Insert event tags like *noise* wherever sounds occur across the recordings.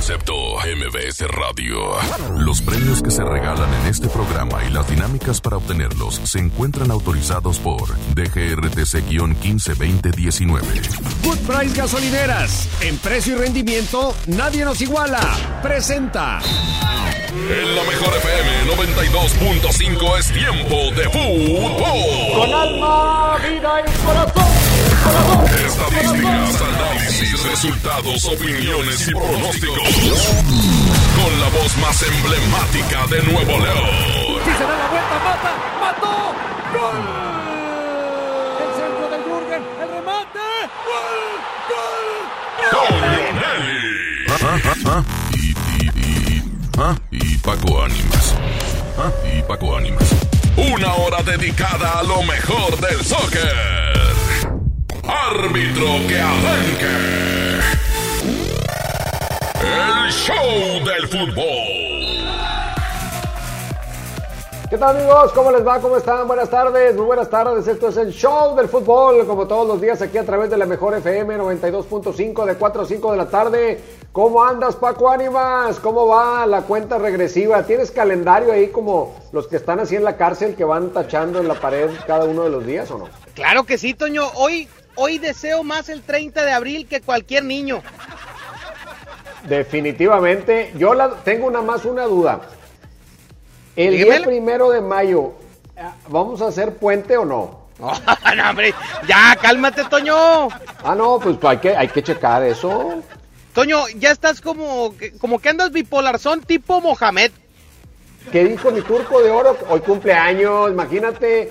Concepto MBS Radio. Los premios que se regalan en este programa y las dinámicas para obtenerlos se encuentran autorizados por DGRTC-152019. Good Price Gasolineras. En precio y rendimiento, nadie nos iguala. Presenta. En la mejor FM 92.5 es tiempo de fútbol. Con alma, vida y corazón. Estadísticas, análisis, resultados, opiniones y pronósticos. Con la voz más emblemática de Nuevo León. Si se da la vuelta, mata, mató. ¡Gol! El centro del Jürgen, el remate. ¡Gol! ¡Gol! Nelly. Y, y, y, ¿ah? y Paco Ánimas. ¿Ah? Y Paco Ánimas. Una hora dedicada a lo mejor del soccer. Árbitro que arranque. El show del fútbol. ¿Qué tal amigos? ¿Cómo les va? ¿Cómo están? Buenas tardes, muy buenas tardes. Esto es el show del fútbol, como todos los días aquí a través de la mejor FM 92.5 de 4 a 5 de la tarde. ¿Cómo andas Paco Ánimas? ¿Cómo va la cuenta regresiva? ¿Tienes calendario ahí como los que están así en la cárcel que van tachando en la pared cada uno de los días o no? Claro que sí, Toño. Hoy, hoy deseo más el 30 de abril que cualquier niño. Definitivamente. Yo la, tengo una más una duda. El día primero de mayo, eh, ¿vamos a hacer puente o no? *laughs* no, hombre, ya, cálmate, Toño. Ah, no, pues hay que, hay que checar eso. Toño, ya estás como, como que andas bipolar, son tipo Mohamed. ¿Qué dijo mi turco de oro? Hoy cumpleaños, imagínate,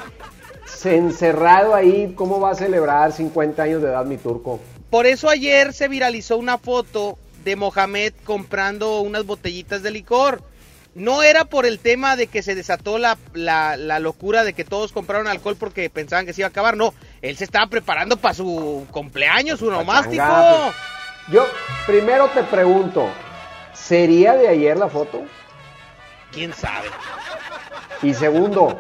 encerrado ahí, ¿cómo va a celebrar 50 años de edad mi turco? Por eso ayer se viralizó una foto de Mohamed comprando unas botellitas de licor. No era por el tema de que se desató la, la, la locura de que todos compraron alcohol porque pensaban que se iba a acabar. No, él se estaba preparando para su cumpleaños, su nomástico. Pues. Yo primero te pregunto, ¿sería de ayer la foto? ¿Quién sabe? Y segundo,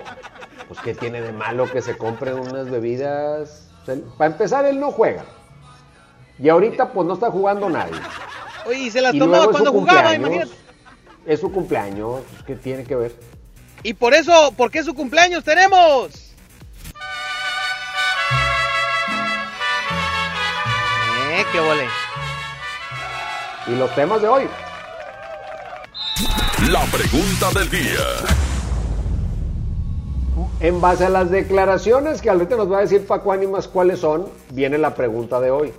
pues ¿qué tiene de malo que se compren unas bebidas? O sea, para empezar, él no juega. Y ahorita pues no está jugando nadie. Oye, y se la Y es su cuando jugaba, cumpleaños. imagínate. Es su cumpleaños, pues, ¿qué tiene que ver? Y por eso, ¿por qué su cumpleaños tenemos? Eh, qué vole. Y los temas de hoy. La pregunta del día. En base a las declaraciones que ahorita nos va a decir Paco Ánimas cuáles son, viene la pregunta de hoy.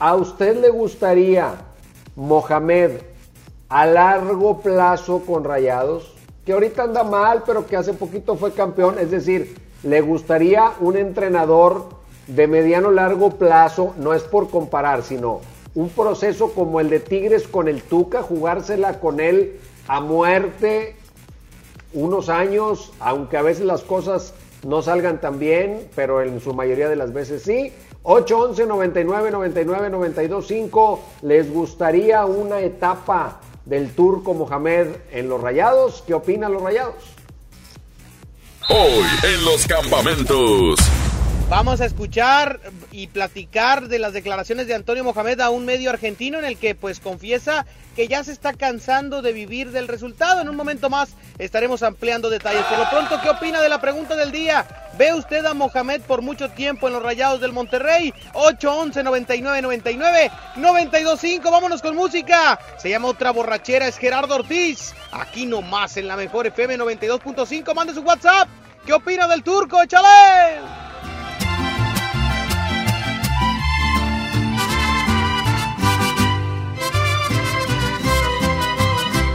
¿A usted le gustaría Mohamed a largo plazo con Rayados? Que ahorita anda mal, pero que hace poquito fue campeón. Es decir, ¿le gustaría un entrenador de mediano largo plazo? No es por comparar, sino un proceso como el de Tigres con el Tuca, jugársela con él a muerte unos años, aunque a veces las cosas no salgan tan bien, pero en su mayoría de las veces sí. 811 99 99 92 5 ¿Les gustaría una etapa del Turco Mohamed en los Rayados? ¿Qué opinan los Rayados? Hoy en los campamentos. Vamos a escuchar y platicar de las declaraciones de Antonio Mohamed a un medio argentino en el que pues confiesa que ya se está cansando de vivir del resultado. En un momento más estaremos ampliando detalles. Por lo pronto, ¿qué opina de la pregunta del día? ¿Ve usted a Mohamed por mucho tiempo en los Rayados del Monterrey? 811 99 99 925. Vámonos con música. Se llama Otra Borrachera, es Gerardo Ortiz. Aquí nomás en la mejor FM 92.5. Mande su WhatsApp. ¿Qué opina del turco? ¡Échale!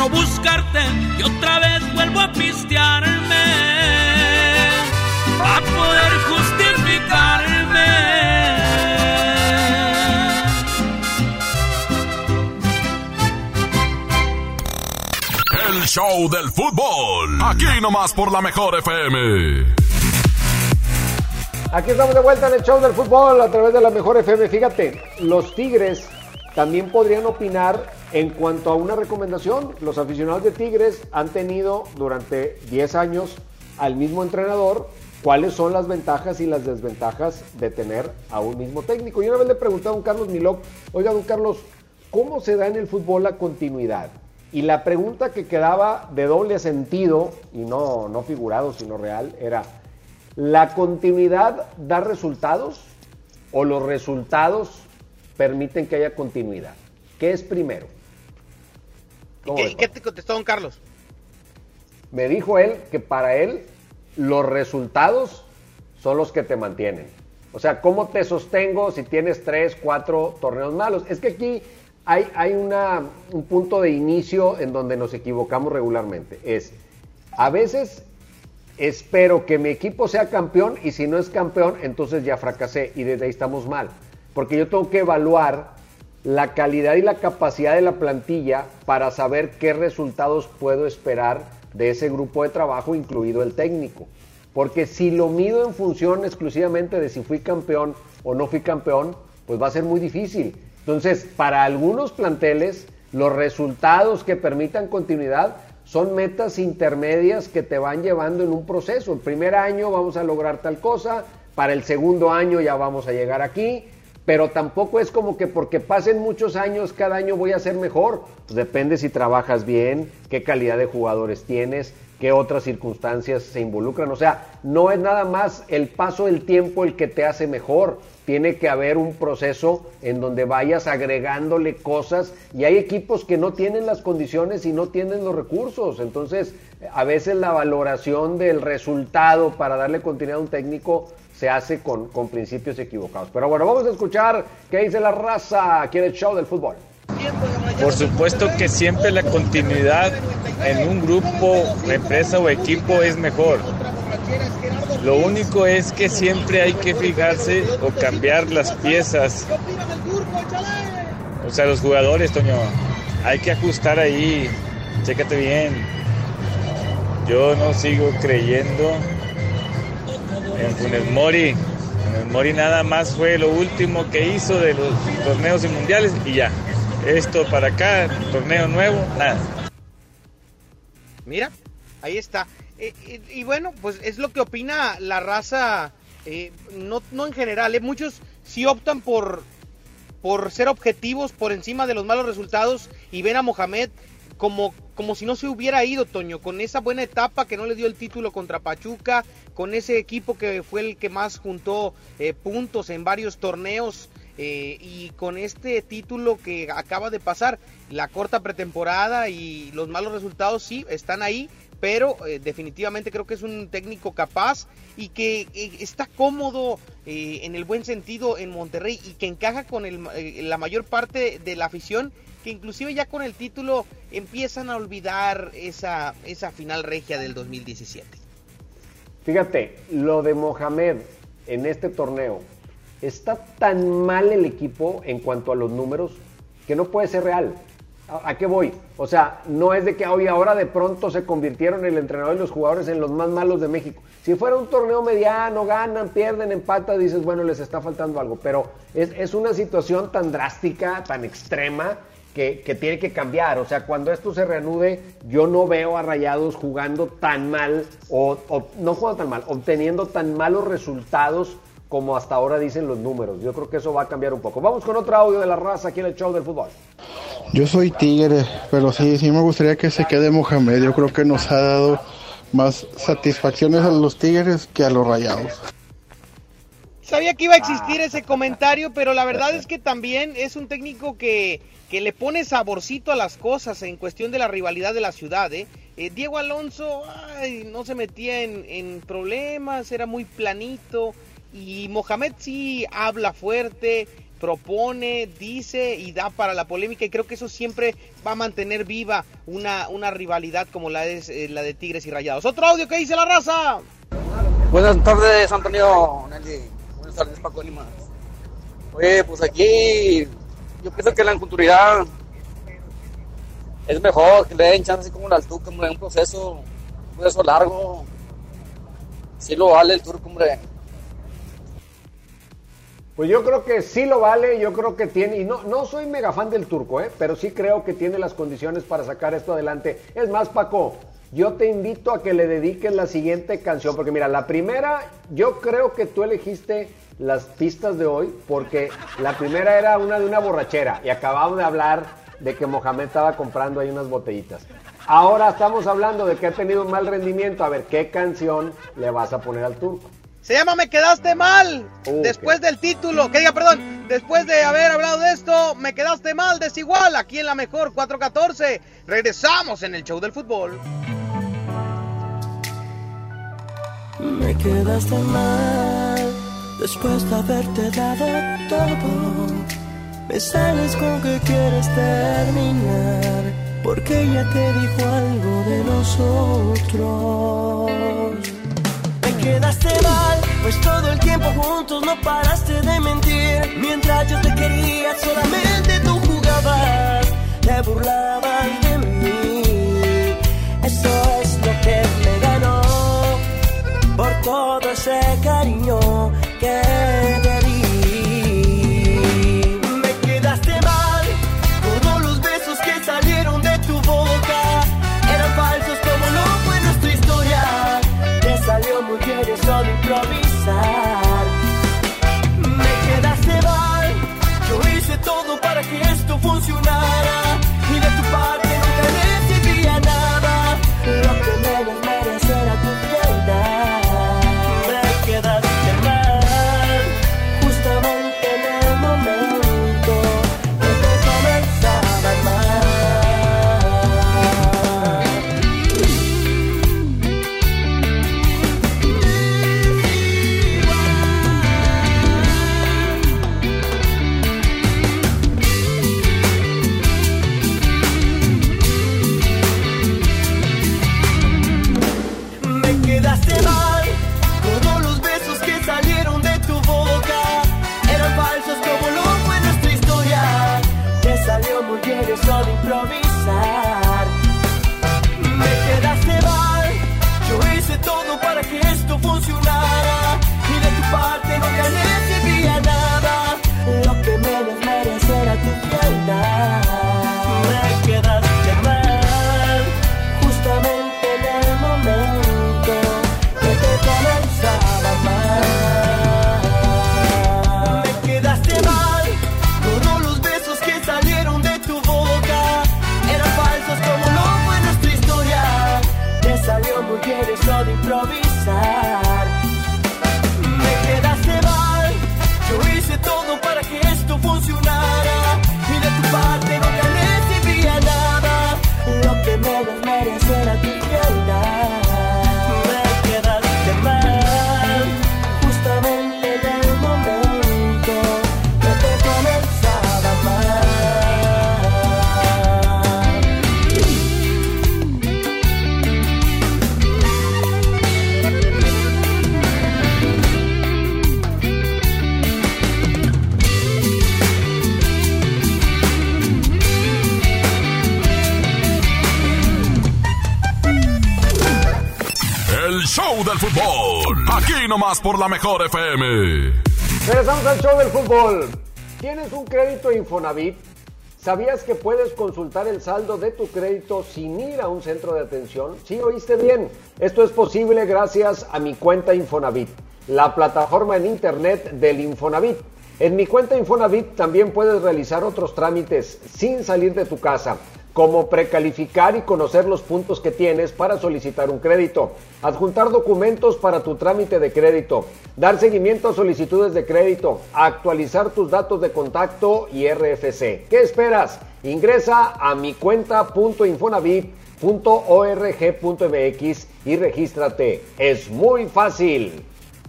no buscarte y otra vez vuelvo a pistearme a poder justificarme. El show del fútbol. Aquí nomás por la mejor FM. Aquí estamos de vuelta en el show del fútbol a través de la mejor FM. Fíjate, los Tigres también podrían opinar en cuanto a una recomendación. Los aficionados de Tigres han tenido durante 10 años al mismo entrenador. ¿Cuáles son las ventajas y las desventajas de tener a un mismo técnico? Y una vez le pregunté a don Carlos Milok, oiga, don Carlos, ¿cómo se da en el fútbol la continuidad? Y la pregunta que quedaba de doble sentido, y no, no figurado, sino real, era, ¿la continuidad da resultados o los resultados permiten que haya continuidad? ¿Qué es primero? ¿Y qué, qué te contestó don Carlos? Me dijo él que para él los resultados son los que te mantienen. O sea, ¿cómo te sostengo si tienes tres, cuatro torneos malos? Es que aquí hay, hay una, un punto de inicio en donde nos equivocamos regularmente. Es, a veces espero que mi equipo sea campeón y si no es campeón, entonces ya fracasé y desde ahí estamos mal. Porque yo tengo que evaluar la calidad y la capacidad de la plantilla para saber qué resultados puedo esperar de ese grupo de trabajo, incluido el técnico. Porque si lo mido en función exclusivamente de si fui campeón o no fui campeón, pues va a ser muy difícil. Entonces, para algunos planteles, los resultados que permitan continuidad son metas intermedias que te van llevando en un proceso. El primer año vamos a lograr tal cosa, para el segundo año ya vamos a llegar aquí, pero tampoco es como que porque pasen muchos años cada año voy a ser mejor. Pues depende si trabajas bien, qué calidad de jugadores tienes, qué otras circunstancias se involucran. O sea, no es nada más el paso del tiempo el que te hace mejor. Tiene que haber un proceso en donde vayas agregándole cosas y hay equipos que no tienen las condiciones y no tienen los recursos. Entonces, a veces la valoración del resultado para darle continuidad a un técnico se hace con, con, principios equivocados. Pero bueno, vamos a escuchar qué dice la raza aquí en el show del fútbol. Por supuesto que siempre la continuidad en un grupo, empresa o equipo es mejor. Lo único es que siempre hay que fijarse o cambiar las piezas. O sea, los jugadores, Toño, hay que ajustar ahí. Chécate bien. Yo no sigo creyendo en Funes Mori. Funes Mori nada más fue lo último que hizo de los torneos y mundiales y ya. Esto para acá, torneo nuevo, nada. Mira, ahí está. Eh, eh, y bueno, pues es lo que opina la raza, eh, no, no en general, muchos sí optan por, por ser objetivos por encima de los malos resultados y ven a Mohamed como, como si no se hubiera ido, Toño, con esa buena etapa que no le dio el título contra Pachuca, con ese equipo que fue el que más juntó eh, puntos en varios torneos eh, y con este título que acaba de pasar, la corta pretemporada y los malos resultados sí están ahí, pero eh, definitivamente creo que es un técnico capaz y que está cómodo en el buen sentido en Monterrey y que encaja con el, la mayor parte de la afición que inclusive ya con el título empiezan a olvidar esa, esa final regia del 2017. Fíjate, lo de Mohamed en este torneo, está tan mal el equipo en cuanto a los números que no puede ser real. ¿A, qué voy? O sea, no es de que hoy ahora de pronto se convirtieron el entrenador y los jugadores en los más malos de México. Si fuera un torneo mediano, ganan, pierden, empatan, dices, bueno, les está faltando algo. Pero es, es una situación tan drástica, tan extrema, que, tiene que cambiar. O sea, cuando esto se reanude, yo no veo a Rayados jugando tan mal, o, o, no jugando tan mal, obteniendo tan malos resultados como hasta ahora dicen los números. Yo creo que eso va a cambiar un poco. Vamos con otro audio de la raza aquí en el show del fútbol. Yo soy Tigre, pero sí, sí me gustaría que se quede Mohamed. Yo creo que nos ha dado más satisfacciones a los Tigres que a los Rayados. Sabía que iba a existir ese comentario, pero la verdad es *laughs* que también es un técnico que, que le pone saborcito a las cosas en cuestión de la rivalidad de la ciudad. ¿eh? Eh, Diego Alonso ay, no se metía en, en problemas, era muy planito. Y Mohamed sí habla fuerte, propone, dice y da para la polémica y creo que eso siempre va a mantener viva una, una rivalidad como la es eh, la de Tigres y Rayados. Otro audio que dice la raza. Buenas tardes, Antonio. Nelly. Tardes, Paco Limas. Oye, pues aquí yo pienso que la culturalidad es mejor, que le den chance así como la Tuca, hombre, un proceso, un proceso largo. Sí lo vale el turco, hombre. Pues yo creo que sí lo vale, yo creo que tiene, y no, no soy mega fan del turco, ¿eh? pero sí creo que tiene las condiciones para sacar esto adelante. Es más, Paco, yo te invito a que le dediques la siguiente canción, porque mira, la primera, yo creo que tú elegiste las pistas de hoy, porque la primera era una de una borrachera, y acabamos de hablar de que Mohamed estaba comprando ahí unas botellitas. Ahora estamos hablando de que ha tenido un mal rendimiento, a ver, ¿qué canción le vas a poner al turco? Se llama Me quedaste mal. Uh, después del título, que diga, perdón, después de haber hablado de esto, Me quedaste mal, desigual, aquí en la mejor 414. Regresamos en el show del fútbol. Me quedaste mal después de haberte dado todo. Me sales con que quieres terminar porque ella te dijo algo de nosotros quedaste mal, pues todo el tiempo juntos no paraste de mentir. Mientras yo te quería, solamente tú jugabas, te burlabas nomás por la mejor FM. Regresamos al show del fútbol. ¿Tienes un crédito Infonavit? ¿Sabías que puedes consultar el saldo de tu crédito sin ir a un centro de atención? Sí, oíste bien. Esto es posible gracias a mi cuenta Infonavit, la plataforma en internet del Infonavit. En mi cuenta Infonavit también puedes realizar otros trámites sin salir de tu casa, como precalificar y conocer los puntos que tienes para solicitar un crédito, adjuntar documentos para tu trámite de crédito, dar seguimiento a solicitudes de crédito, actualizar tus datos de contacto y RFC. ¿Qué esperas? Ingresa a mi cuenta.infonavit.org.mx y regístrate. Es muy fácil.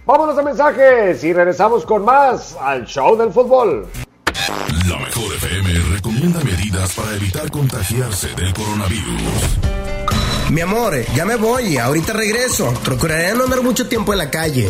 Vámonos a mensajes y regresamos con más al show del fútbol. La mejor FM recomienda medidas para evitar contagiarse del coronavirus. Mi amor, ya me voy, ahorita regreso. Procuraré no andar mucho tiempo en la calle.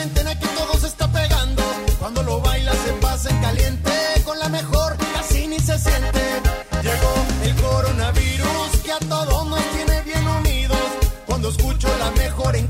cuarentena que todo se está pegando. Cuando lo baila se pasa en caliente, con la mejor casi ni se siente. Llegó el coronavirus que a todos nos tiene bien unidos. Cuando escucho la mejor en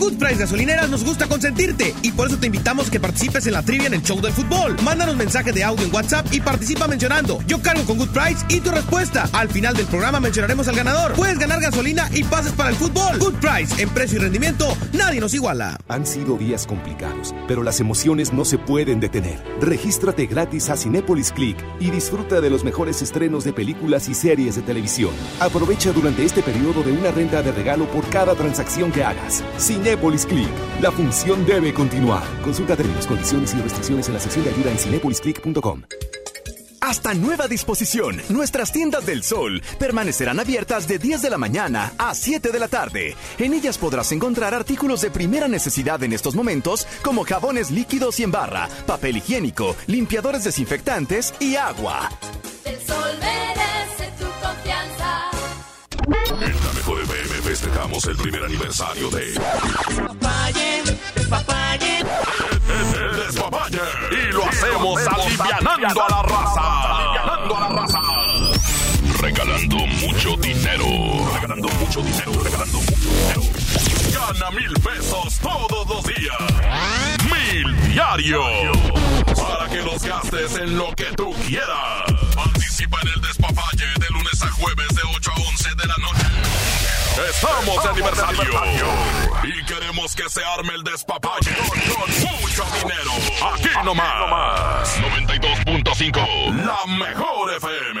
Good Price Gasolineras nos gusta consentirte y por eso te invitamos que participes en la trivia en el show del fútbol. Mándanos mensaje de audio en WhatsApp y participa mencionando Yo cargo con Good Price y tu respuesta. Al final del programa mencionaremos al ganador. Puedes ganar gasolina y pases para el fútbol. Good Price, en precio y rendimiento, nadie nos iguala. Han sido días complicados, pero las emociones no se pueden detener. Regístrate gratis a Cinépolis Click y disfruta de los mejores estrenos de películas y series de televisión. Aprovecha durante este periodo de una renta de regalo por cada transacción que hagas. Cinépolis Click. La función debe continuar. Consulta términos, condiciones y restricciones en la sección de ayuda en cinepolisclick.com. Hasta nueva disposición, nuestras tiendas del sol permanecerán abiertas de 10 de la mañana a 7 de la tarde. En ellas podrás encontrar artículos de primera necesidad en estos momentos, como jabones líquidos y en barra, papel higiénico, limpiadores desinfectantes y agua. Sol festejamos el primer aniversario de Despapalle, despapalle. El Despapalle. Y lo hacemos alivianando a la raza. Alivianando a la raza. Regalando mucho dinero. Regalando mucho dinero. Regalando mucho dinero. Gana mil pesos todos los días. Mil diario. Para que los gastes en lo que tú quieras. Participa en el Despapalle de lunes a jueves de 8 a 11 de la noche. Estamos de aniversario. Y queremos que se arme el despapalle con mucho dinero. Aquí nomás. 92.5. La mejor FM.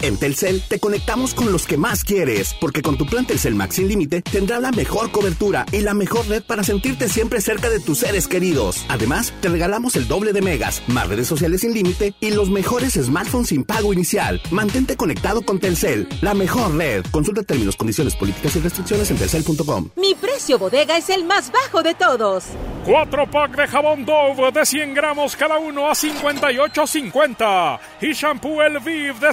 En Telcel te conectamos con los que más quieres, porque con tu plan Telcel Max sin límite tendrás la mejor cobertura y la mejor red para sentirte siempre cerca de tus seres queridos. Además, te regalamos el doble de megas, más redes sociales sin límite y los mejores smartphones sin pago inicial. Mantente conectado con Telcel, la mejor red. Consulta términos, condiciones, políticas y restricciones en telcel.com. Mi precio bodega es el más bajo de todos. Cuatro pack de jabón Dove de 100 gramos cada uno a 58.50 y shampoo El Viv de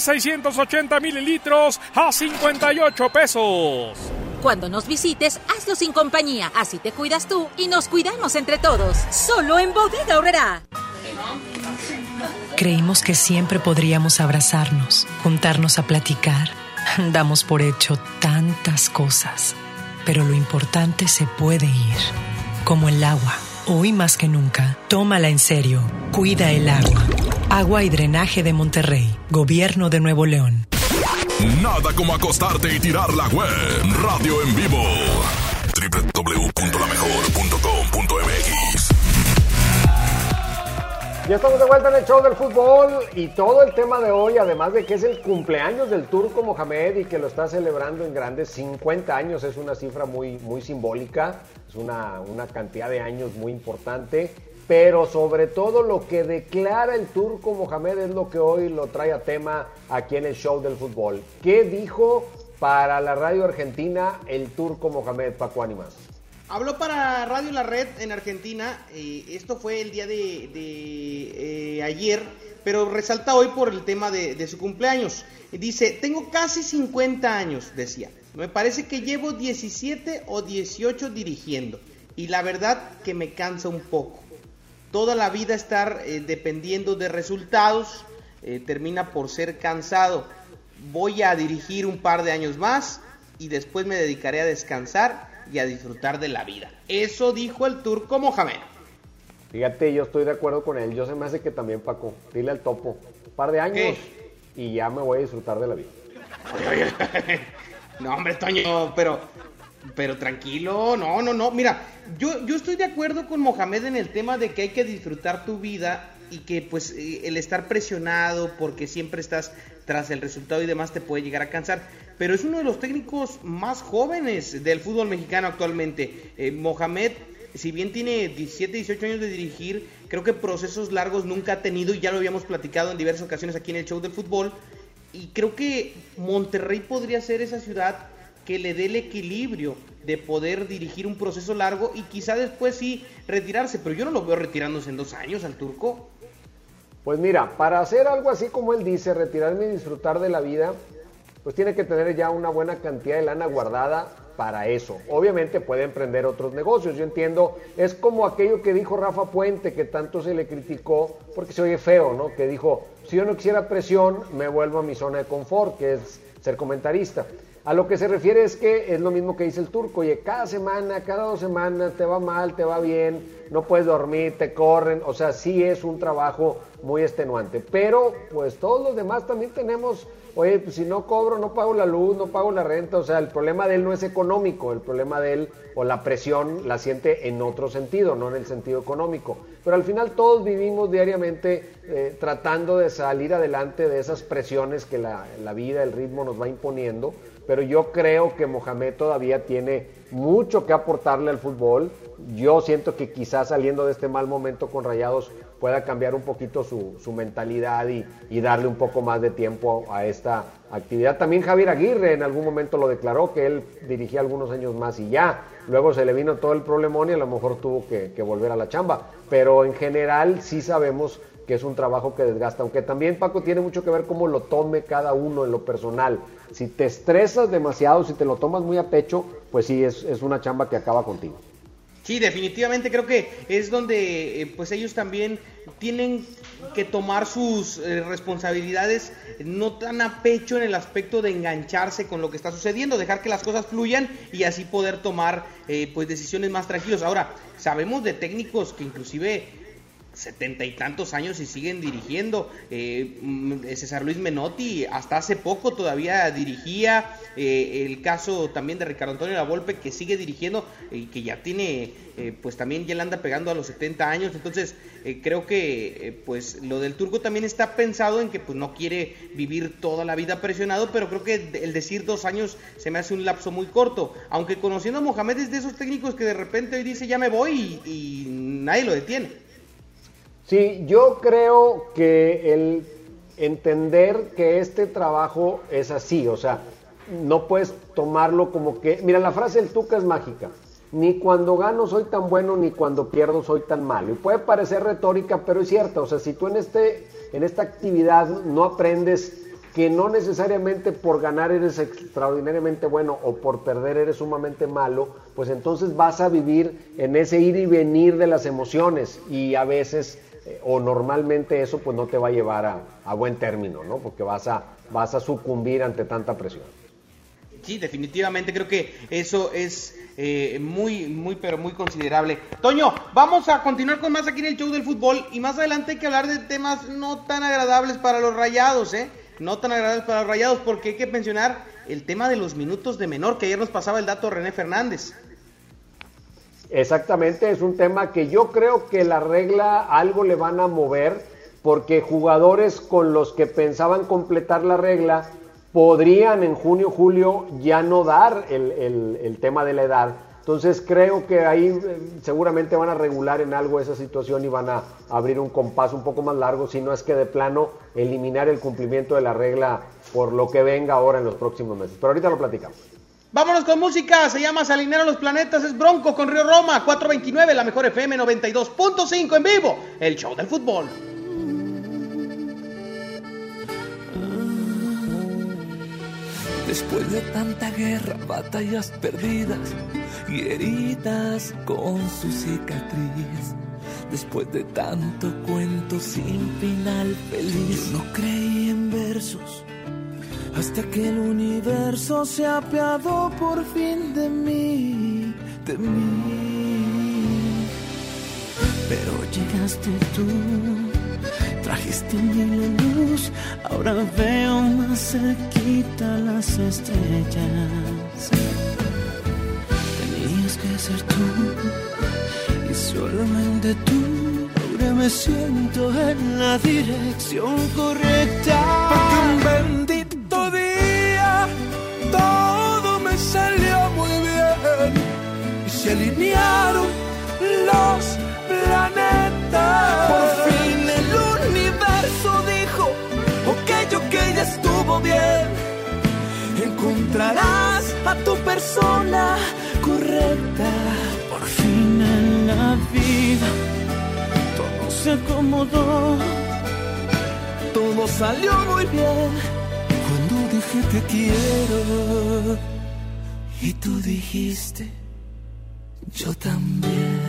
680 mililitros a 58 pesos. Cuando nos visites, hazlo sin compañía. Así te cuidas tú y nos cuidamos entre todos. Solo en Bodega Horrera. Creímos que siempre podríamos abrazarnos, juntarnos a platicar. Damos por hecho tantas cosas, pero lo importante se puede ir, como el agua. Hoy más que nunca, tómala en serio. Cuida el agua. Agua y drenaje de Monterrey, Gobierno de Nuevo León. Nada como acostarte y tirar la web. Radio en vivo. www.lamejor.com.mx Ya estamos de vuelta en el show del fútbol y todo el tema de hoy, además de que es el cumpleaños del turco Mohamed y que lo está celebrando en grandes 50 años, es una cifra muy, muy simbólica, es una, una cantidad de años muy importante, pero sobre todo lo que declara el turco Mohamed es lo que hoy lo trae a tema aquí en el show del fútbol. ¿Qué dijo para la radio argentina el turco Mohamed Paco Ánimas? Habló para Radio La Red en Argentina, eh, esto fue el día de, eh, ayer, pero resalta hoy por el tema de, de su cumpleaños. Dice, tengo casi 50 años, decía. Me parece que llevo 17 o 18 dirigiendo y la verdad que me cansa un poco. Toda la vida estar eh, dependiendo de resultados eh, termina por ser cansado. Voy a dirigir un par de años más y después me dedicaré a descansar y a disfrutar de la vida. Eso dijo el turco Mohamed. Fíjate, yo estoy de acuerdo con él. Yo se me hace que también, Paco, dile al topo. Un par de años y ya me voy a disfrutar de la vida. *laughs* no, hombre, Toño, pero, pero tranquilo, no, no, no. Mira, yo, yo estoy de acuerdo con Mohamed en el tema de que hay que disfrutar tu vida y que pues eh, el estar presionado porque siempre estás tras el resultado y demás te puede llegar a cansar. Pero es uno de los técnicos más jóvenes del fútbol mexicano actualmente. Eh, Mohamed, si bien tiene 17, 18 años de dirigir, creo que procesos largos nunca ha tenido y ya lo habíamos platicado en diversas ocasiones aquí en el show del fútbol. Y creo que Monterrey podría ser esa ciudad que le dé el equilibrio de poder dirigir un proceso largo y quizá después sí retirarse, pero yo no lo veo retirándose en dos años al turco. Pues mira, para hacer algo así como él dice, retirarme y disfrutar de la vida, pues tiene que tener ya una buena cantidad de lana guardada para eso. Obviamente puede emprender otros negocios, yo entiendo, es como aquello que dijo Rafa Puente, que tanto se le criticó, porque se oye feo, ¿no? Que dijo, si yo no quisiera presión, me vuelvo a mi zona de confort, que es ser comentarista. A lo que se refiere es que es lo mismo que dice el turco, oye, cada semana, cada dos semanas te va mal, te va bien, no puedes dormir, te corren, o sea, sí es un trabajo muy extenuante, pero pues todos los demás también tenemos, oye, pues si no cobro, no pago la luz, no pago la renta, o sea, el problema de él no es económico, el problema de él o la presión la siente en otro sentido, no en el sentido económico, pero al final todos vivimos diariamente eh, tratando de salir adelante de esas presiones que la, la vida, el ritmo nos va imponiendo, pero yo creo que Mohamed todavía tiene mucho que aportarle al fútbol. Yo siento que quizás saliendo de este mal momento con Rayados pueda cambiar un poquito su, su mentalidad y, y, darle un poco más de tiempo a esta actividad. También Javier Aguirre en algún momento lo declaró, que él dirigía algunos años más y ya. Luego se le vino todo el problemón y a lo mejor tuvo que, que volver a la chamba. Pero en general sí sabemos que es un trabajo que desgasta, aunque también Paco tiene mucho que ver cómo lo tome cada uno en lo personal. Si te estresas demasiado, si te lo tomas muy a pecho, pues sí, es, es una chamba que acaba contigo. Sí, definitivamente creo que es donde eh, pues ellos también tienen que tomar sus eh, responsabilidades no tan a pecho en el aspecto de engancharse con lo que está sucediendo, dejar que las cosas fluyan y así poder tomar eh, pues decisiones más tranquilos. Ahora, sabemos de técnicos que inclusive setenta y tantos años y siguen dirigiendo. Eh, mm, César Luis Menotti hasta hace poco todavía dirigía. eh, el caso también de Ricardo Antonio La Volpe que sigue dirigiendo y que ya tiene, eh, pues también ya le anda pegando a los 70 años. Entonces eh, creo que eh, pues lo del turco también está pensado en que pues no quiere vivir toda la vida presionado, pero creo que el decir dos años se me hace un lapso muy corto. Aunque conociendo a Mohamed es de esos técnicos que de repente hoy dice ya me voy y nadie lo detiene. Sí, yo creo que el entender que este trabajo es así, o sea, no puedes tomarlo como que, mira, la frase del Tuca es mágica. Ni cuando gano soy tan bueno, ni cuando pierdo soy tan malo. Y puede parecer retórica, pero es cierta. O sea, si tú en, este, en esta actividad no aprendes que no necesariamente por ganar eres extraordinariamente bueno o por perder eres sumamente malo, pues entonces vas a vivir en ese ir y venir de las emociones y a veces eh, o normalmente eso pues no te va a llevar a, a buen término, ¿no? Porque vas a, vas a sucumbir ante tanta presión. Sí, definitivamente creo que eso es eh, muy, muy, pero muy considerable. Toño, vamos a continuar con más aquí en el show del fútbol y más adelante hay que hablar de temas no tan agradables para los rayados, ¿eh? No tan agradables para los rayados porque hay que mencionar el tema de los minutos de menor, que ayer nos pasaba el dato René Fernández. Exactamente, es un tema que yo creo que la regla algo le van a mover porque jugadores con los que pensaban completar la regla podrían en junio, julio ya no dar el, el- el tema de la edad. Entonces creo que ahí eh, seguramente van a regular en algo esa situación y van a abrir un compás un poco más largo, si no es que de plano eliminar el cumplimiento de la regla por lo que venga ahora en los próximos meses. Pero ahorita lo platicamos. Vámonos con música, se llama Salinero los Planetas, es Bronco con Río Roma, 429, la mejor FM 92.5 en vivo, el show del fútbol. Después de tanta guerra, batallas perdidas y heridas con su cicatriz. Después de tanto cuento sin final feliz. Yo no creí en versos hasta que el universo se apiadó por fin de mí, de mí. Pero llegaste tú, trajiste mi luz, ahora veo más cerquita las estrellas. Tenías que ser tú y solamente tú. Ahora me siento en la dirección correcta. Porque un alinearon los planetas. Por fin el universo dijo, ok, ok, ya estuvo bien. Encontrarás a tu persona correcta. Por fin en la vida todo se acomodó. Todo salió muy bien cuando dije te quiero. Y tú dijiste, yo también.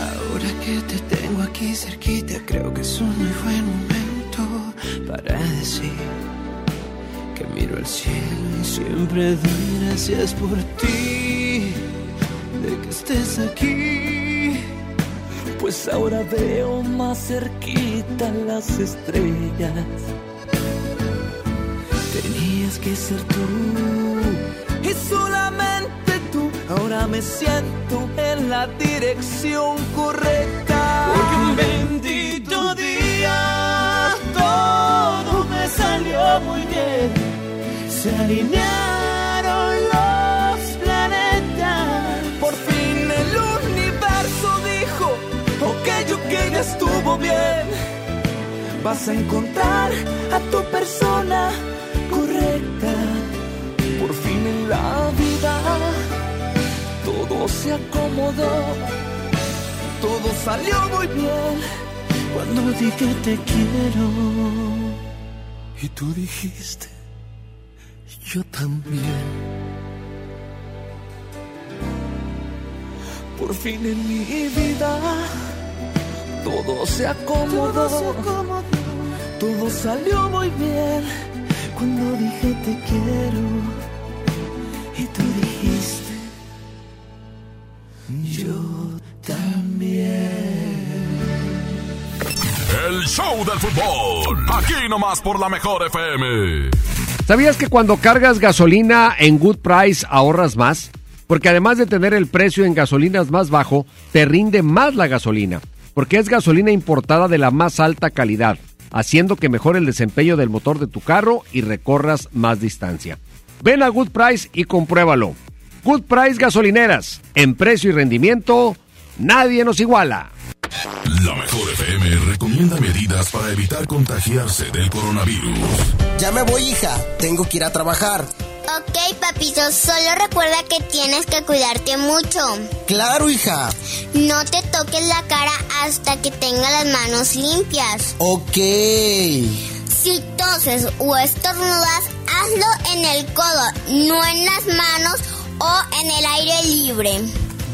Ahora que te tengo aquí cerquita, creo que es un muy buen momento para decir que miro al cielo y siempre doy gracias por ti, Pues ahora veo más cerquita las estrellas. Tenías que ser tú y solamente tú. Ahora me siento en la dirección correcta. Porque un bendito día todo me salió muy bien. Se alinearon bien. Vas a encontrar a tu persona correcta. Por fin en la vida todo se acomodó, todo salió muy bien cuando dije te quiero. Y tú dijiste, yo también. Por fin en mi vida todo se acomodó. Todo salió muy bien cuando dije te quiero. Y tú dijiste, yo también. El show del fútbol. Aquí nomás por la mejor FM. ¿Sabías que cuando cargas gasolina en Good Price ahorras más? Porque además de tener el precio en gasolinas más bajo, te rinde más la gasolina. Porque es gasolina importada de la más alta calidad, haciendo que mejore el desempeño del motor de tu carro y recorras más distancia. Ven a Good Price y compruébalo. Good Price Gasolineras. En precio y rendimiento, nadie nos iguala. La mejor FM recomienda medidas para evitar contagiarse del coronavirus. Ya me voy, hija. Tengo que ir a trabajar. Ok, papito, solo recuerda que tienes que cuidarte mucho. Claro, hija. No te toques la cara hasta que tengas las manos limpias. Ok. Si toses o estornudas, hazlo en el codo, no en las manos o en el aire libre.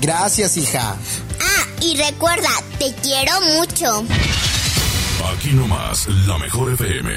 Gracias, hija. Ah, y recuerda, te quiero mucho. Aquí nomás, la mejor FM.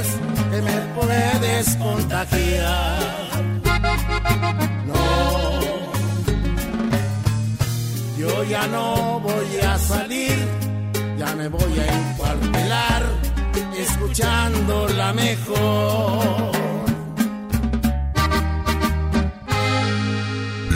Alejes, que me puedes contagiar. No, yo ya no voy a salir, ya me voy a encuartelar, escuchando la mejor.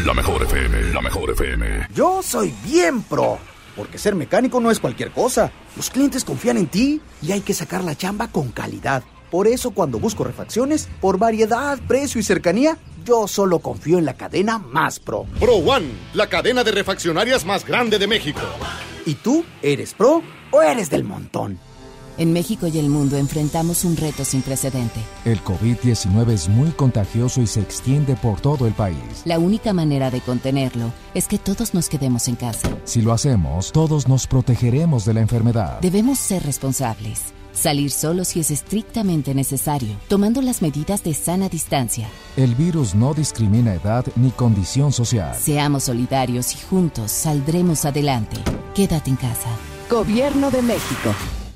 La mejor FM, la mejor FM. Yo soy bien pro, porque ser mecánico no es cualquier cosa. Los clientes confían en ti y hay que sacar la chamba con calidad. Por eso cuando busco refacciones, por variedad, precio y cercanía, yo solo confío en la cadena más pro. Pro One, la cadena de refaccionarias más grande de México. ¿Y tú eres pro o eres del montón? En México y el mundo enfrentamos un reto sin precedente. El COVID-19 es muy contagioso y se extiende por todo el país. La única manera de contenerlo es que todos nos quedemos en casa. Si lo hacemos, todos nos protegeremos de la enfermedad. Debemos ser responsables. Salir solo si es estrictamente necesario, tomando las medidas de sana distancia. El virus no discrimina edad ni condición social. Seamos solidarios y juntos saldremos adelante. Quédate en casa. Gobierno de México.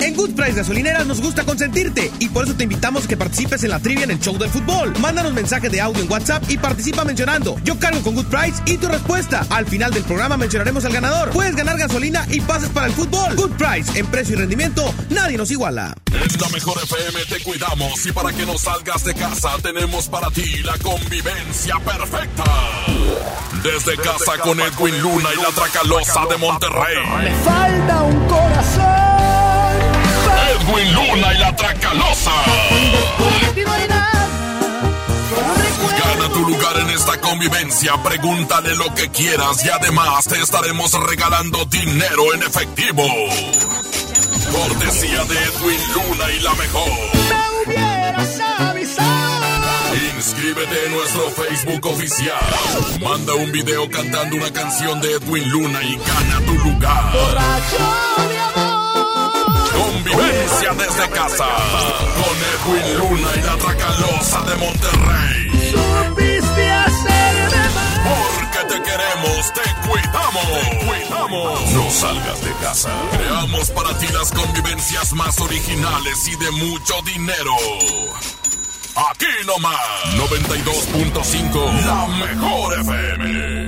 En Good Price Gasolineras nos gusta consentirte y por eso te invitamos a que participes en la trivia en el show del fútbol. Mándanos mensaje de audio en WhatsApp y participa mencionando Yo cargo con Good Price y tu respuesta. Al final del programa mencionaremos al ganador. Puedes ganar gasolina y pases para el fútbol. Good Price, en precio y rendimiento, nadie nos iguala. En la mejor FM te cuidamos y para que no salgas de casa tenemos para ti la convivencia perfecta. Desde casa con Edwin Luna y la Tracalosa de Monterrey. Me falta un corazón. Edwin Luna y la Tracalosa. Gana tu lugar en esta convivencia, pregúntale lo que quieras y además te estaremos regalando dinero en efectivo. Cortesía de Edwin Luna y la mejor. Me hubieras avisado. Inscríbete en nuestro Facebook oficial. Manda un video cantando una canción de Edwin Luna y gana tu lugar. De. Convivencia desde casa. Con Edwin Luna y la Tracalosa de Monterrey. Supiste hacerme mal. Porque te queremos, te cuidamos. Te cuidamos. No salgas de casa. Creamos para ti las convivencias más originales y de mucho dinero. Aquí nomás. 92.5. La mejor FM.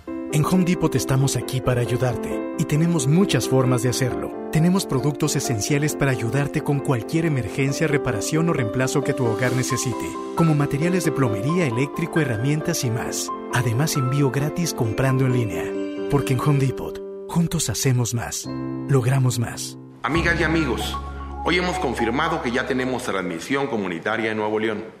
En Home Depot estamos aquí para ayudarte y tenemos muchas formas de hacerlo. Tenemos productos esenciales para ayudarte con cualquier emergencia, reparación o reemplazo que tu hogar necesite, como materiales de plomería, eléctrico, herramientas y más. Además, envío gratis comprando en línea. Porque en Home Depot, juntos hacemos más, logramos más. Amigas y amigos, hoy hemos confirmado que ya tenemos transmisión comunitaria en Nuevo León.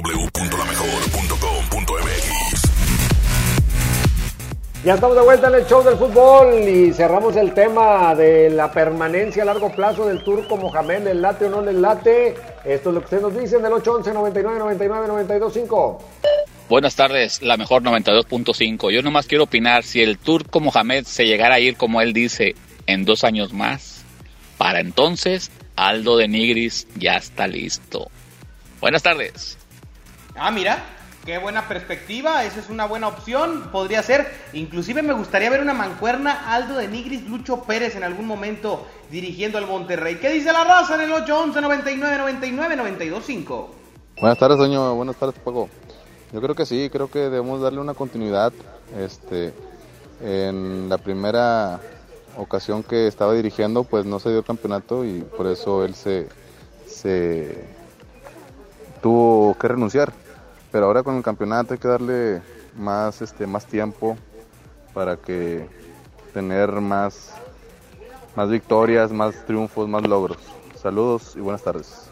www.lamejor.com.mx Ya estamos de vuelta en el show del fútbol y cerramos el tema de la permanencia a largo plazo del turco Mohamed, ¿el late o no el late? Esto es lo que ustedes nos dicen del 811 99 99 925. Buenas tardes, la mejor 92.5. Yo nomás quiero opinar si el turco Mohamed se llegara a ir como él dice en dos años más. Para entonces, Aldo de Nigris ya está listo. Buenas tardes. Ah, mira, qué buena perspectiva, esa es una buena opción, podría ser. Inclusive me gustaría ver una mancuerna Aldo de Nigris, Lucho Pérez en algún momento dirigiendo al Monterrey. ¿Qué dice la raza en el 811 99 99 925? Buenas tardes, doño. Buenas tardes, Paco. Yo creo que sí, creo que debemos darle una continuidad. Este, en la primera ocasión que estaba dirigiendo, pues no se dio el campeonato y por eso él se, se tuvo que renunciar. Pero ahora con el campeonato hay que darle más, este, más tiempo para que tener más, más victorias, más triunfos, más logros. Saludos y buenas tardes.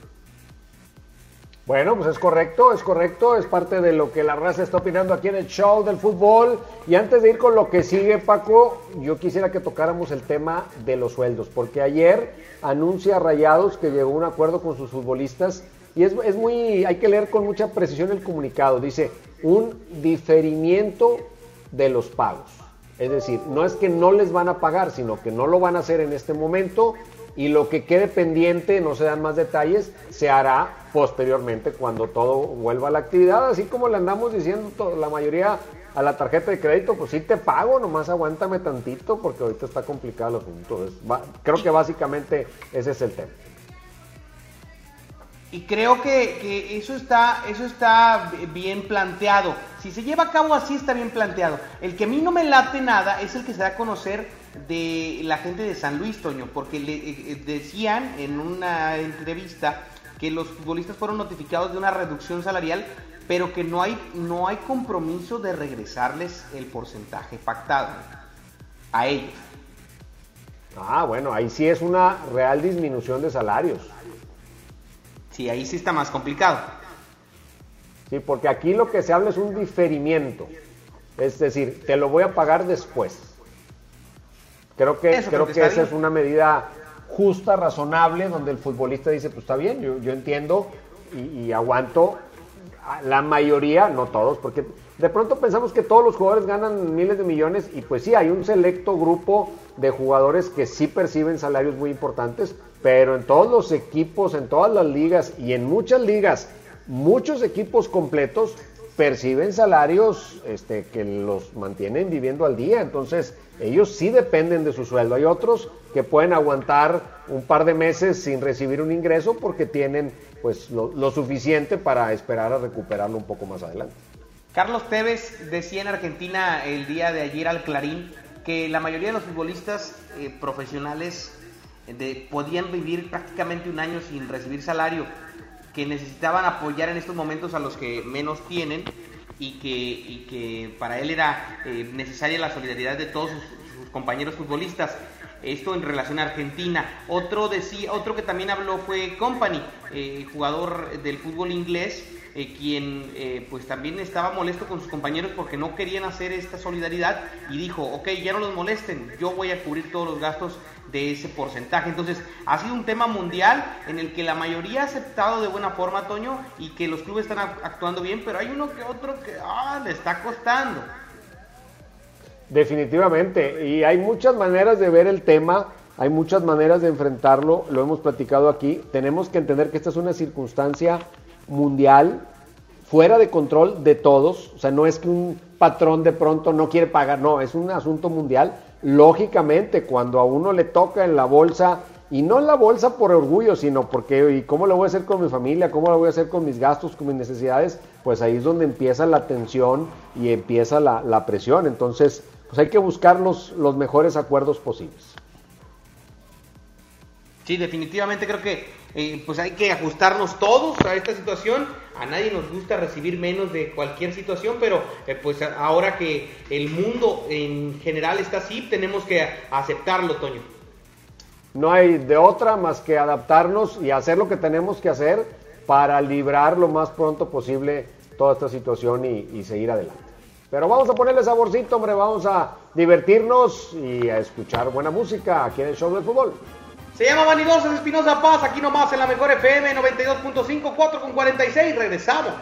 Bueno, pues es correcto, es correcto, es parte de lo que la raza está opinando aquí en el show del fútbol. Y antes de ir con lo que sigue, Paco, yo quisiera que tocáramos el tema de los sueldos, porque ayer anuncia Rayados que llegó a un acuerdo con sus futbolistas y es, es muy, hay que leer con mucha precisión el comunicado. Dice, un diferimiento de los pagos. Es decir, no es que no les van a pagar, sino que no lo van a hacer en este momento y lo que quede pendiente, no se dan más detalles, se hará posteriormente cuando todo vuelva a la actividad, así como le andamos diciendo la mayoría a la tarjeta de crédito, pues sí te pago, nomás aguántame tantito porque ahorita está complicado el asunto. creo que básicamente ese es el tema. Y creo que, que, eso, está, eso está bien planteado. Si se lleva a cabo así, está bien planteado. El que a mí no me late nada es el que se da a conocer de la gente de San Luis, Toño, porque le eh, eh, decían en una entrevista que los futbolistas fueron notificados de una reducción salarial, pero que no hay, no hay compromiso de regresarles el porcentaje pactado a ellos. Ah, bueno, ahí sí es una real disminución de salarios. Sí, ahí sí está más complicado. Sí, porque aquí lo que se habla es un diferimiento. Es decir, te lo voy a pagar después. Creo que, creo, que, esa es una medida justa, razonable, donde el futbolista dice, pues está bien, yo, yo entiendo y, y, aguanto. La mayoría, no todos, porque de pronto pensamos que todos los jugadores ganan miles de millones y pues sí, hay un selecto grupo de jugadores que sí perciben salarios muy importantes, pero en todos los equipos, en todas las ligas y en muchas ligas, muchos equipos completos perciben salarios este, que los mantienen viviendo al día. Entonces, ellos sí dependen de su sueldo. Hay otros que pueden aguantar un par de meses sin recibir un ingreso porque tienen pues lo, lo suficiente para esperar a recuperarlo un poco más adelante. Carlos Tevez decía en Argentina el día de ayer al Clarín que la mayoría de los futbolistas eh, profesionales de, podían vivir prácticamente un año sin recibir salario, que necesitaban apoyar en estos momentos a los que menos tienen y que, y que para él era eh, necesaria la solidaridad de todos sus, compañeros futbolistas. Esto en relación a Argentina. Otro, decía, otro que también habló fue Company, eh, jugador del fútbol inglés, eh, quien eh, pues también estaba molesto con sus compañeros porque no querían hacer esta solidaridad y dijo, ok, ya no los molesten, yo voy a cubrir todos los gastos de ese porcentaje. Entonces, ha sido un tema mundial en el que la mayoría ha aceptado de buena forma, Toño, y que los clubes están actuando bien, pero hay uno que otro que ah, le está costando. Definitivamente, y hay muchas maneras de ver el tema, hay muchas maneras de enfrentarlo, lo hemos platicado aquí, tenemos que entender que esta es una circunstancia mundial, fuera de control de todos, o sea, no es que un patrón de pronto no quiere pagar, no, es un asunto mundial. Lógicamente, cuando a uno le toca en la bolsa, y no en la bolsa por orgullo, sino porque, ¿y cómo lo voy a hacer con mi familia? ¿Cómo lo voy a hacer con mis gastos, con mis necesidades? Pues ahí es donde empieza la tensión y empieza la, la presión. Entonces, pues hay que buscar los, los mejores acuerdos posibles. Sí, definitivamente creo que eh, pues hay que ajustarnos todos a esta situación. A nadie nos gusta recibir menos de cualquier situación, pero eh, pues ahora que el mundo en general está así, tenemos que aceptarlo, Toño. No hay de otra más que adaptarnos y hacer lo que tenemos que hacer para librar lo más pronto posible toda esta situación y, y seguir adelante. Pero vamos a ponerle saborcito, hombre, vamos a divertirnos y a escuchar buena música aquí en el show del fútbol. Se llama Vanidosos Espinosa Paz, aquí nomás en la mejor FM 92.5, 4 con 46. Regresamos.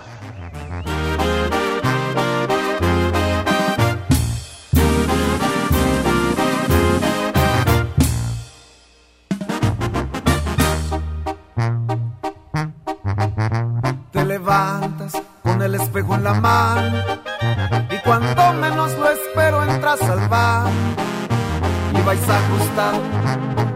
Te levantas con el espejo en la mano y cuando menos lo espero entras al bar y vais ajustado el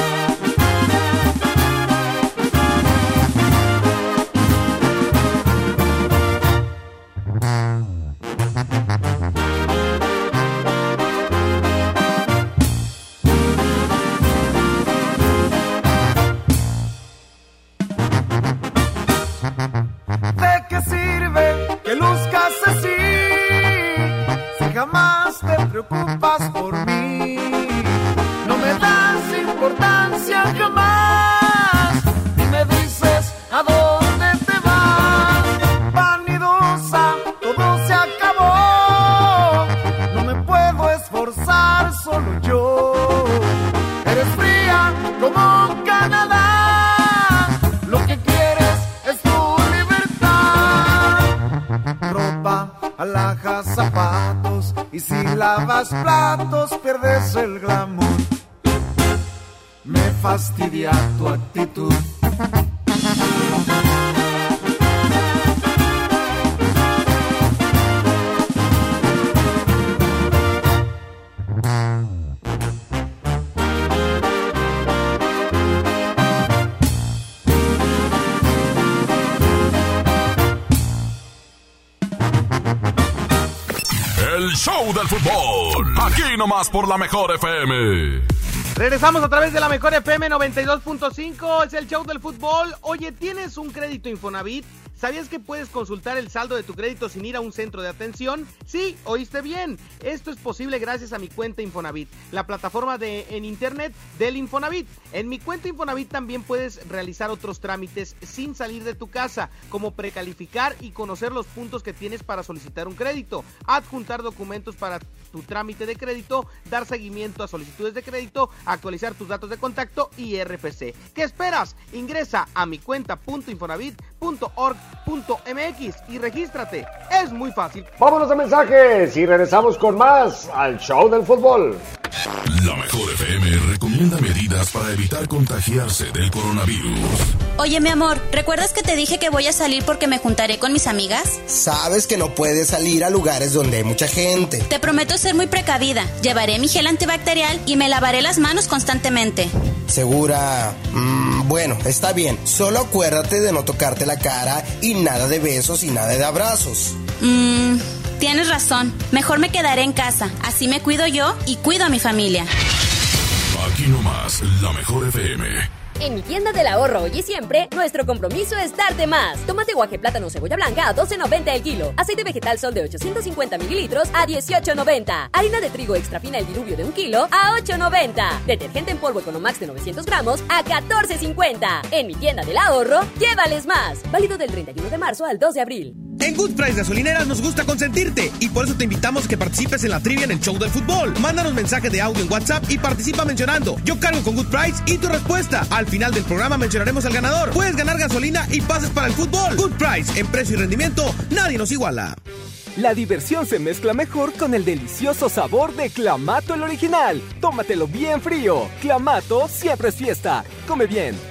Del fútbol. Aquí nomás por la mejor FM. Regresamos a través de la mejor FM 92.5, es el show del fútbol. Oye, ¿tienes un crédito Infonavit? ¿Sabías que puedes consultar el saldo de tu crédito sin ir a un centro de atención? Sí, oíste bien. Esto es posible gracias a mi cuenta Infonavit, la plataforma de en internet del Infonavit. En mi cuenta Infonavit también puedes realizar otros trámites sin salir de tu casa, como precalificar y conocer los puntos que tienes para solicitar un crédito, adjuntar documentos para tu trámite de crédito, dar seguimiento a solicitudes de crédito, actualizar tus datos de contacto y RFC. ¿Qué esperas? Ingresa a mi cuenta.infonavit.org.mx y regístrate. Es muy fácil. Vámonos a mensajes y regresamos con más al show del fútbol. La mejor FM recomienda medidas para evitar contagiarse del coronavirus. Oye, mi amor, ¿recuerdas que te dije que voy a salir porque me juntaré con mis amigas? Sabes que no puedes salir a lugares donde hay mucha gente. Te prometo ser muy precavida. Llevaré mi gel antibacterial y me lavaré las manos constantemente. ¿Segura? Mm, bueno, está bien. Solo acuérdate de no tocarte la cara y nada de besos y nada de abrazos. Mmm, tienes razón. Mejor me quedaré en casa. Así me cuido yo y cuido a mi familia. Aquí nomás, la mejor FM. En mi tienda del ahorro hoy y siempre, nuestro compromiso es darte más. Tomate guaje plátano cebolla blanca a 12.90 el kilo. Aceite vegetal sol de 850 mililitros a 18.90. Harina de trigo extra fina el diluvio de un kilo a 8.90. Detergente en polvo Economax de 900 gramos a 14.50. En mi tienda del ahorro, llévales más. Válido del 31 de marzo al 2 de abril. En Good Price Gasolineras nos gusta consentirte y por eso te invitamos a que participes en la trivia en el show del fútbol. Mándanos mensaje de audio en WhatsApp y participa mencionando Yo cargo con Good Price y tu respuesta. Al final del programa mencionaremos al ganador. Puedes ganar gasolina y pases para el fútbol. Good Price, en precio y rendimiento, nadie nos iguala. La diversión se mezcla mejor con el delicioso sabor de Clamato el original. Tómatelo bien frío. Clamato siempre es fiesta. Come bien.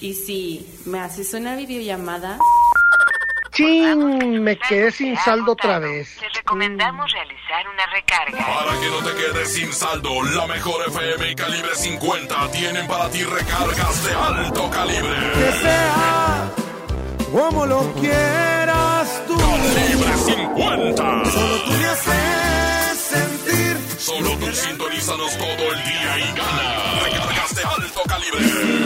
¿Y si me haces una videollamada? ¡Chin! Me quedé sin saldo otra vez. Te recomendamos realizar una recarga. Para que no te quedes sin saldo, la mejor FM y calibre 50 tienen para ti recargas de alto calibre. Que sea como lo quieras tú. Calibre 50. Solo tú me haces sentir. Solo tú sintonízanos todo el día y gana. Recargas de alto calibre.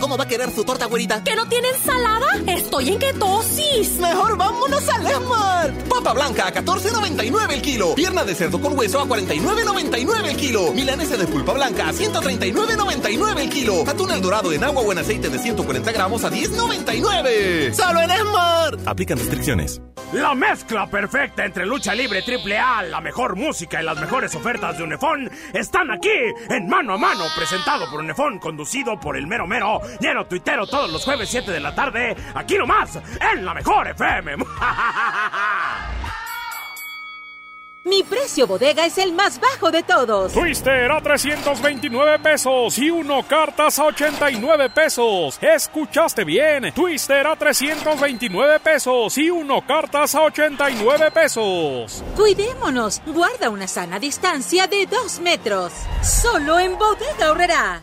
¿Cómo va a querer su torta, güerita? ¿Que no tiene ensalada? Estoy en ketosis. Mejor vámonos al Esmar. Papa blanca a 14.99 el kilo. Pierna de cerdo con hueso a 49.99 el kilo. Milanesa de pulpa blanca a 139.99 el kilo. Atún el dorado en agua o en aceite de 140 gramos a 10.99. ¡Solo en Esmar! Aplican restricciones. La mezcla perfecta entre lucha libre triple A, la mejor música y las mejores ofertas de Unefón están aquí en Mano a Mano, presentado por Unefón, conducido por el mero mero, lleno tuitero todos los jueves 7 de la tarde, aquí nomás, en la mejor FM. *laughs* Mi precio bodega es el más bajo de todos. Twister a 329 pesos y uno cartas a 89 pesos. Escuchaste bien. Twister a 329 pesos y uno cartas a 89 pesos. Cuidémonos. Guarda una sana distancia de 2 metros. Solo en bodega horrera.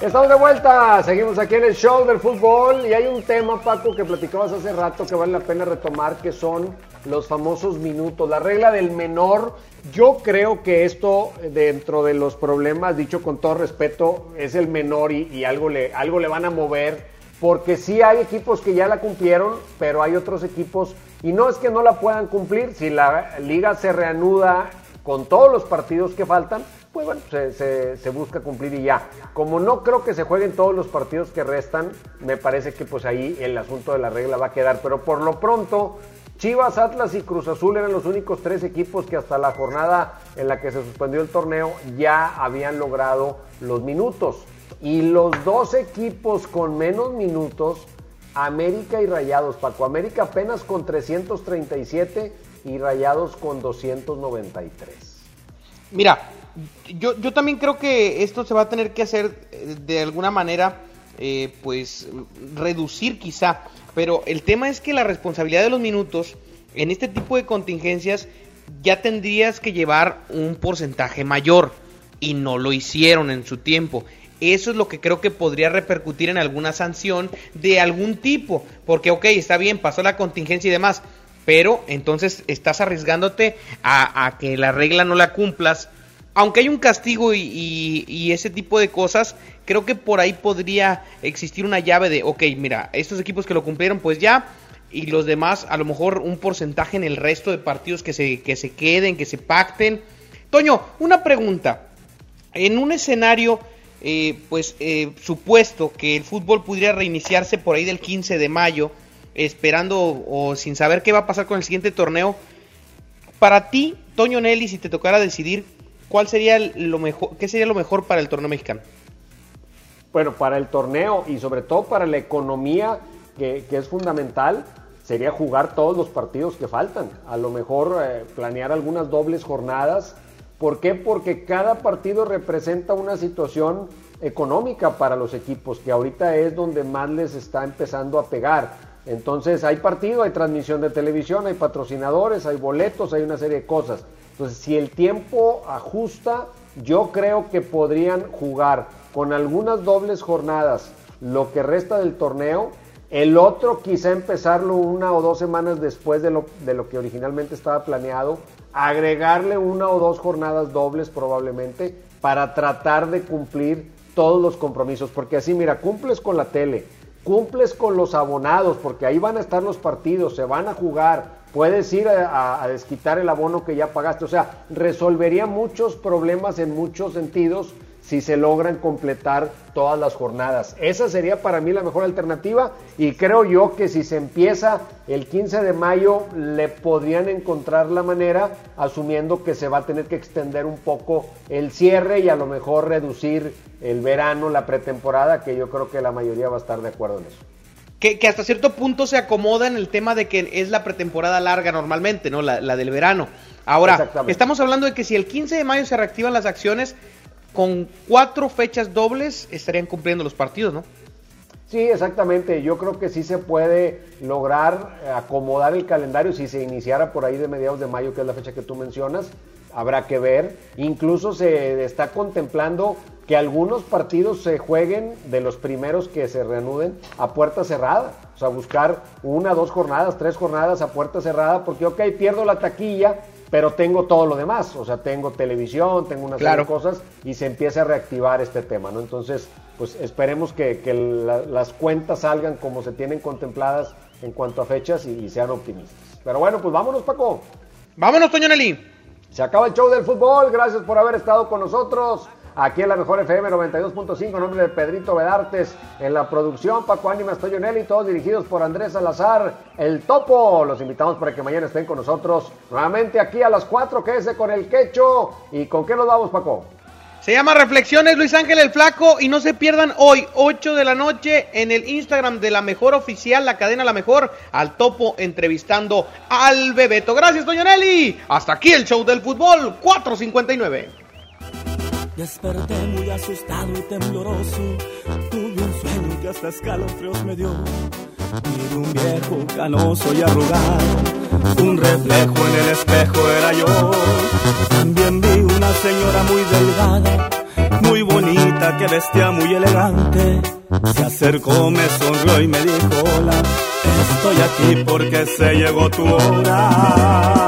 Estamos de vuelta, seguimos aquí en el show del fútbol y hay un tema, Paco, que platicabas hace rato que vale la pena retomar, que son los famosos minutos, la regla del menor. Yo creo que esto, dentro de los problemas, dicho con todo respeto, es el menor y, y algo, le, algo le van a mover, porque sí hay equipos que ya la cumplieron, pero hay otros equipos, y no es que no la puedan cumplir, si la liga se reanuda con todos los partidos que faltan, pues bueno, se, busca cumplir y ya. Como no creo que se jueguen todos los partidos que restan, me parece que pues ahí el asunto de la regla va a quedar. Pero por lo pronto, Chivas, Atlas y Cruz Azul eran los únicos tres equipos que hasta la jornada en la que se suspendió el torneo ya habían logrado los minutos. Y los dos equipos con menos minutos, América y Rayados, Paco. América apenas con 337 y Rayados con 293. Mira, yo, yo también creo que esto se va a tener que hacer de alguna manera, eh, pues reducir quizá, pero el tema es que la responsabilidad de los minutos en este tipo de contingencias ya tendrías que llevar un porcentaje mayor. Y no lo hicieron en su tiempo. Eso es lo que creo que podría repercutir en alguna sanción de algún tipo, porque ok, está bien, pasó la contingencia y demás, pero entonces estás arriesgándote a que la regla no la cumplas aunque hay un castigo y, ese tipo de cosas, creo que por ahí podría existir una llave de, ok, mira, estos equipos que lo cumplieron, pues ya, y los demás, a lo mejor un porcentaje en el resto de partidos que se, que se queden, que se pacten. Toño, una pregunta. En un escenario, eh, pues, eh, supuesto que el fútbol pudiera reiniciarse por ahí del 15 de mayo, esperando o sin saber qué va a pasar con el siguiente torneo, para ti, Toño Nelly, si te tocara decidir ¿cuál sería lo mejor, qué sería lo mejor para el torneo mexicano? Bueno, para el torneo y sobre todo para la economía, que, es fundamental, sería jugar todos los partidos que faltan. A lo mejor eh, planear algunas dobles jornadas. ¿Por qué? Porque cada partido representa una situación económica para los equipos, que ahorita es donde más les está empezando a pegar. Entonces hay partido, hay transmisión de televisión, hay patrocinadores, hay boletos, hay una serie de cosas. Entonces, si el tiempo ajusta, yo creo que podrían jugar con algunas dobles jornadas lo que resta del torneo. El otro quizá empezarlo una o dos semanas después de lo, de lo que originalmente estaba planeado. Agregarle una o dos jornadas dobles probablemente para tratar de cumplir todos los compromisos. Porque así, mira, cumples con la tele, cumples con los abonados, porque ahí van a estar los partidos, se van a jugar, puedes ir a, a desquitar el abono que ya pagaste, o sea, resolvería muchos problemas en muchos sentidos si se logran completar todas las jornadas. Esa sería para mí la mejor alternativa y creo yo que si se empieza el 15 de mayo le podrían encontrar la manera asumiendo que se va a tener que extender un poco el cierre y a lo mejor reducir el verano, la pretemporada, que yo creo que la mayoría va a estar de acuerdo en eso. Que, que, hasta cierto punto se acomoda en el tema de que es la pretemporada larga normalmente, ¿no? La, la del verano. Ahora, estamos hablando de que si el 15 de mayo se reactivan las acciones, con cuatro fechas dobles estarían cumpliendo los partidos, ¿no? Sí, exactamente. Yo creo que sí se puede lograr acomodar el calendario si se iniciara por ahí de mediados de mayo, que es la fecha que tú mencionas. Habrá que ver. Incluso se está contemplando que algunos partidos se jueguen de los primeros que se reanuden a puerta cerrada. O sea, buscar una, dos jornadas, tres jornadas a puerta cerrada, porque, ok, pierdo la taquilla, pero tengo todo lo demás, o sea, tengo televisión, tengo una serie de cosas y se empieza a reactivar este tema, ¿no? Entonces, pues esperemos que, que la, las cuentas salgan como se tienen contempladas en cuanto a fechas y, y, sean optimistas. Pero bueno, pues vámonos, Paco. Vámonos, Toño Nelly. Se acaba el show del fútbol, gracias por haber estado con nosotros. Aquí en la mejor FM 92.5, nombre de Pedrito Vedartes, en la producción, Paco Ánimas, Toyo Nelly, todos dirigidos por Andrés Salazar, el Topo. Los invitamos para que mañana estén con nosotros nuevamente aquí a las 4, quédese con el quecho. ¿Y con qué nos vamos, Paco? Se llama Reflexiones Luis Ángel el Flaco y no se pierdan hoy, 8 de la noche, en el Instagram de la mejor oficial, la cadena La Mejor, al topo entrevistando al Bebeto. Gracias, Doña Nelly. Hasta aquí el show del fútbol, 459. Desperté muy asustado y tembloroso. Tuve un sueño que hasta escalofríos me dio. Vi un viejo canoso y arrugado. Un reflejo en el espejo era yo. También vi una señora muy delgada, muy bonita, que vestía muy elegante. Se acercó, me sonrió y me dijo: Hola, estoy aquí porque se llegó tu hora.